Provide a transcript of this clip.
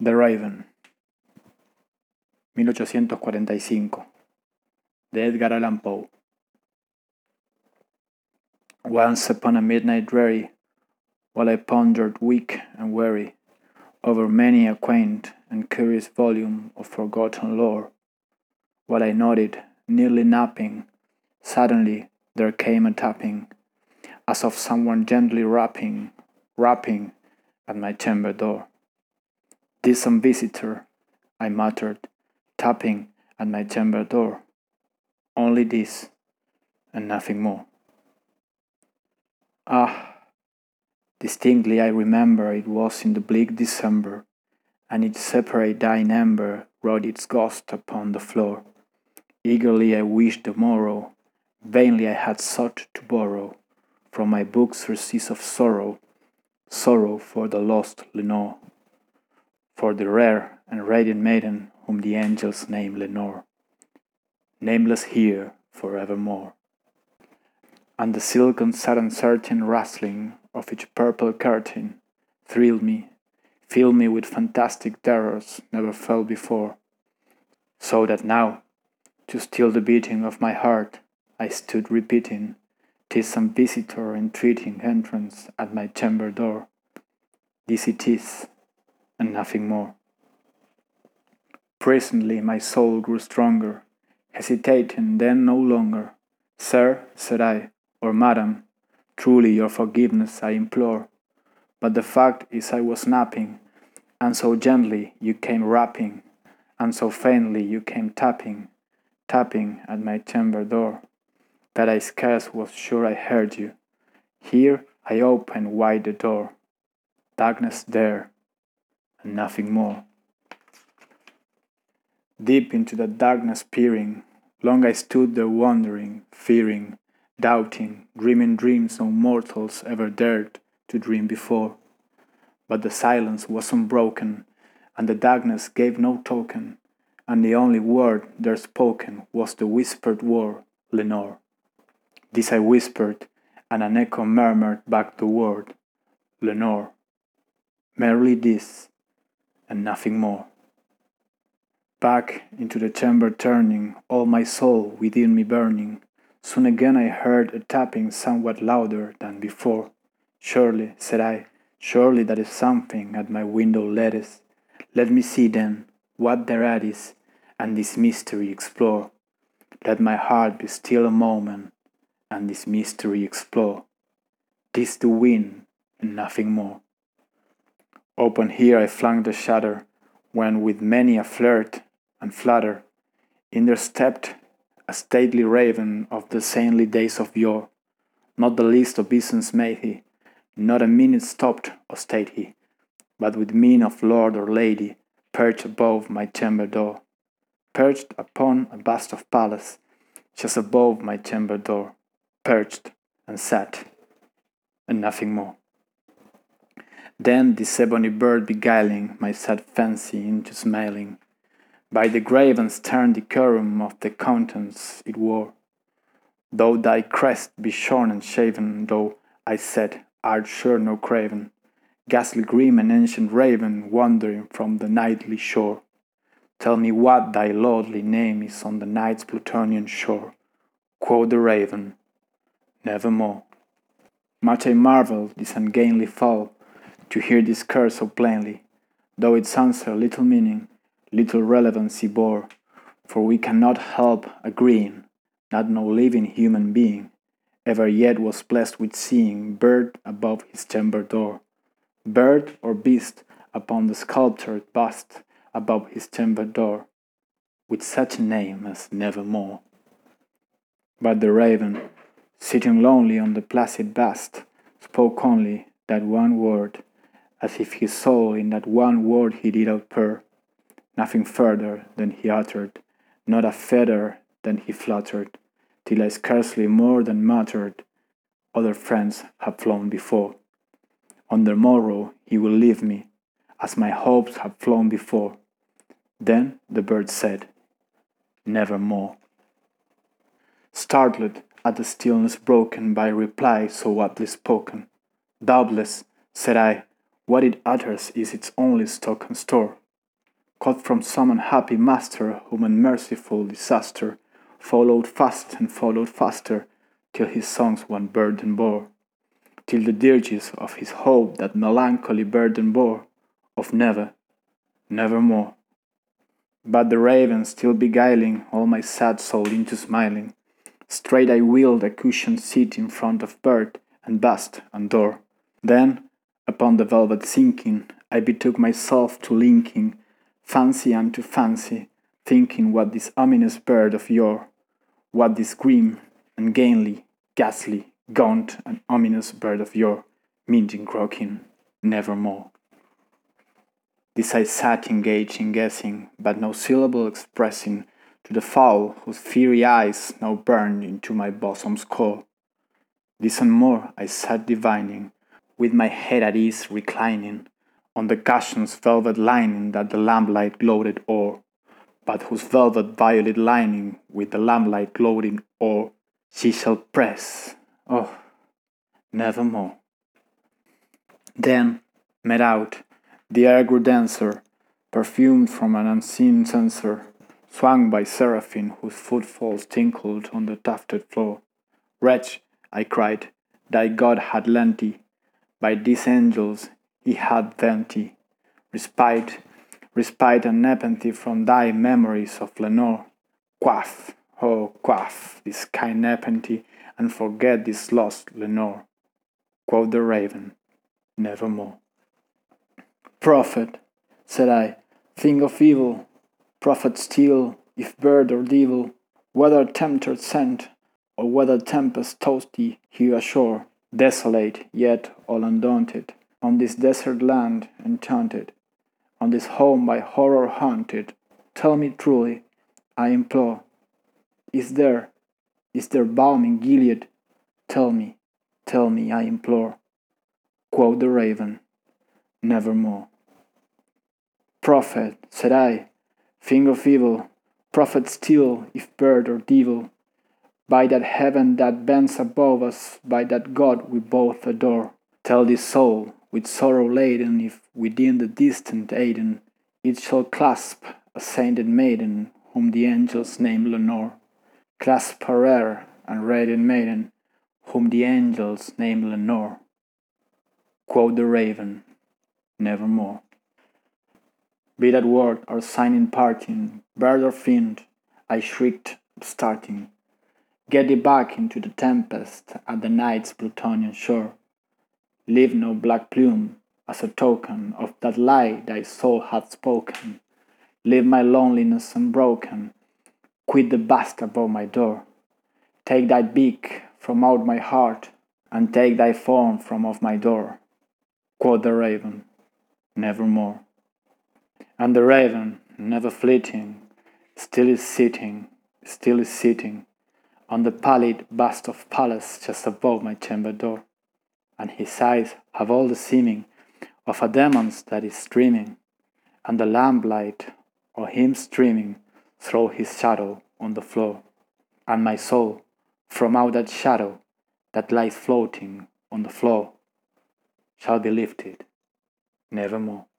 The Raven 1845 de Edgar Allan Poe Once upon a midnight dreary, while I pondered weak and weary over many a quaint and curious volume of forgotten lore, while I nodded, nearly napping, suddenly there came a tapping, as of someone gently rapping, rapping at my chamber door. "'Tis some visitor," I muttered, tapping at my chamber door. "Only this, and nothing more." Ah! Distinctly I remember it was in the bleak December, and each separate dying ember wrought its ghost upon the floor. Eagerly I wished the morrow, vainly I had sought to borrow from my books surcease of sorrow, sorrow for the lost Lenore for the rare and radiant maiden whom the angels name Lenore, nameless here for evermore. And the silken sudden certain rustling of each purple curtain thrilled me, filled me with fantastic terrors never felt before, so that now, to still the beating of my heart, I stood repeating, "'Tis some visitor entreating entrance at my chamber door. This it is, and nothing more. Presently my soul grew stronger, hesitating then no longer. Sir, said I, or madam, truly your forgiveness I implore. But the fact is I was napping, and so gently you came rapping, and so faintly you came tapping, tapping at my chamber door, that I scarce was sure I heard you. Here I opened wide the door. Darkness there, and nothing more. Deep into the darkness peering, long I stood there wondering, fearing, doubting, dreaming dreams no mortals ever dared to dream before. But the silence was unbroken, and the darkness gave no token, and the only word there spoken was the whispered word, Lenore. This I whispered, and an echo murmured back the word, Lenore. Merely this, and nothing more. Back into the chamber turning, all my soul within me burning, soon again I heard a tapping somewhat louder than before. Surely, said I, surely that is something at my window lattice. Let me see then what thereat is, and this mystery explore. Let my heart be still a moment, and this mystery explore. Tis the wind, and nothing more. Open here I flung the shutter, when with many a flirt and flutter, in there stepped a stately raven of the saintly days of yore. Not the least obeisance made he, not a minute stopped or stayed he, but with mien of lord or lady, perched above my chamber door, perched upon a bust of Pallas, just above my chamber door, perched and sat, and nothing more. Then this ebony bird beguiling my sad fancy into smiling, by the grave and stern decorum of the countenance it wore. Though thy crest be shorn and shaven, though, I said, art sure no craven, ghastly grim and ancient raven wandering from the nightly shore, tell me what thy lordly name is on the night's Plutonian shore. Quoth the raven, Nevermore. Much I marvelled this ungainly fall to hear this curse so plainly, though its answer little meaning, little relevancy bore, for we cannot help agreeing that no living human being ever yet was blessed with seeing bird above his chamber door, bird or beast upon the sculptured bust above his chamber door, with such a name as Nevermore. But the raven, sitting lonely on the placid bust, spoke only that one word, as if he saw in that one word he did outpour, nothing further than he uttered, not a feather than he fluttered, till I scarcely more than muttered, other friends have flown before. On the morrow he will leave me, as my hopes have flown before. Then the bird said, Nevermore. Startled at the stillness broken by reply so aptly spoken, doubtless, said I, what it utters is its only stock and store. caught from some unhappy master whom unmerciful disaster followed fast and followed faster, till his songs one burden bore, till the dirges of his hope that melancholy burden bore, of never, nevermore. But the raven still beguiling all my sad soul into smiling, straight I wheeled a cushioned seat in front of bird and bust and door. Then, upon the velvet sinking, I betook myself to linking fancy unto fancy, thinking what this ominous bird of yore, what this grim ungainly, ghastly, gaunt and ominous bird of yore, meant in croaking, nevermore. This I sat engaged in guessing, but no syllable expressing to the fowl whose fiery eyes now burned into my bosom's core. This and more I sat divining, with my head at ease reclining on the cushion's velvet lining that the lamplight gloated o'er, but whose velvet violet lining with the lamplight gloating o'er she shall press, oh, nevermore. Then, met out, the air grew denser, perfumed from an unseen censer, swung by seraphim whose footfalls tinkled on the tufted floor. Wretch, I cried, thy God had lent thee, by these angels he had thee, respite, respite and nepenthe from thy memories of Lenore. Quaff, oh quaff, this kind nepenthe, and forget this lost Lenore. Quoth the raven, nevermore. Prophet, said I, think of evil, prophet still, if bird or devil, whether tempter sent, or whether tempest tossed thee here ashore, desolate, yet all undaunted, on this desert land enchanted, on this home by horror haunted, tell me truly, I implore, is there, is there balm in Gilead? Tell me, tell me, I implore. Quoth the raven, nevermore. Prophet, said I, thing of evil, prophet still, if bird or devil, by that heaven that bends above us, by that God we both adore, tell this soul, with sorrow laden, if within the distant Aidenn it shall clasp a sainted maiden, whom the angels name Lenore, clasp her rare and radiant maiden, whom the angels name Lenore. Quoth the raven, nevermore. Be that word our sign in parting, bird or fiend, I shrieked, starting. Get thee back into the tempest at the night's Plutonian shore. Leave no black plume as a token of that lie thy soul hath spoken. Leave my loneliness unbroken. Quit the bust above my door. Take thy beak from out my heart, and take thy form from off my door. Quoth the raven, nevermore. And the raven, never fleeting, still is sitting, still is sitting on the pallid bust of Pallas just above my chamber door, and his eyes have all the seeming of a demon's that is dreaming, and the lamplight or him streaming throw his shadow on the floor, and my soul from out that shadow that lies floating on the floor shall be lifted nevermore.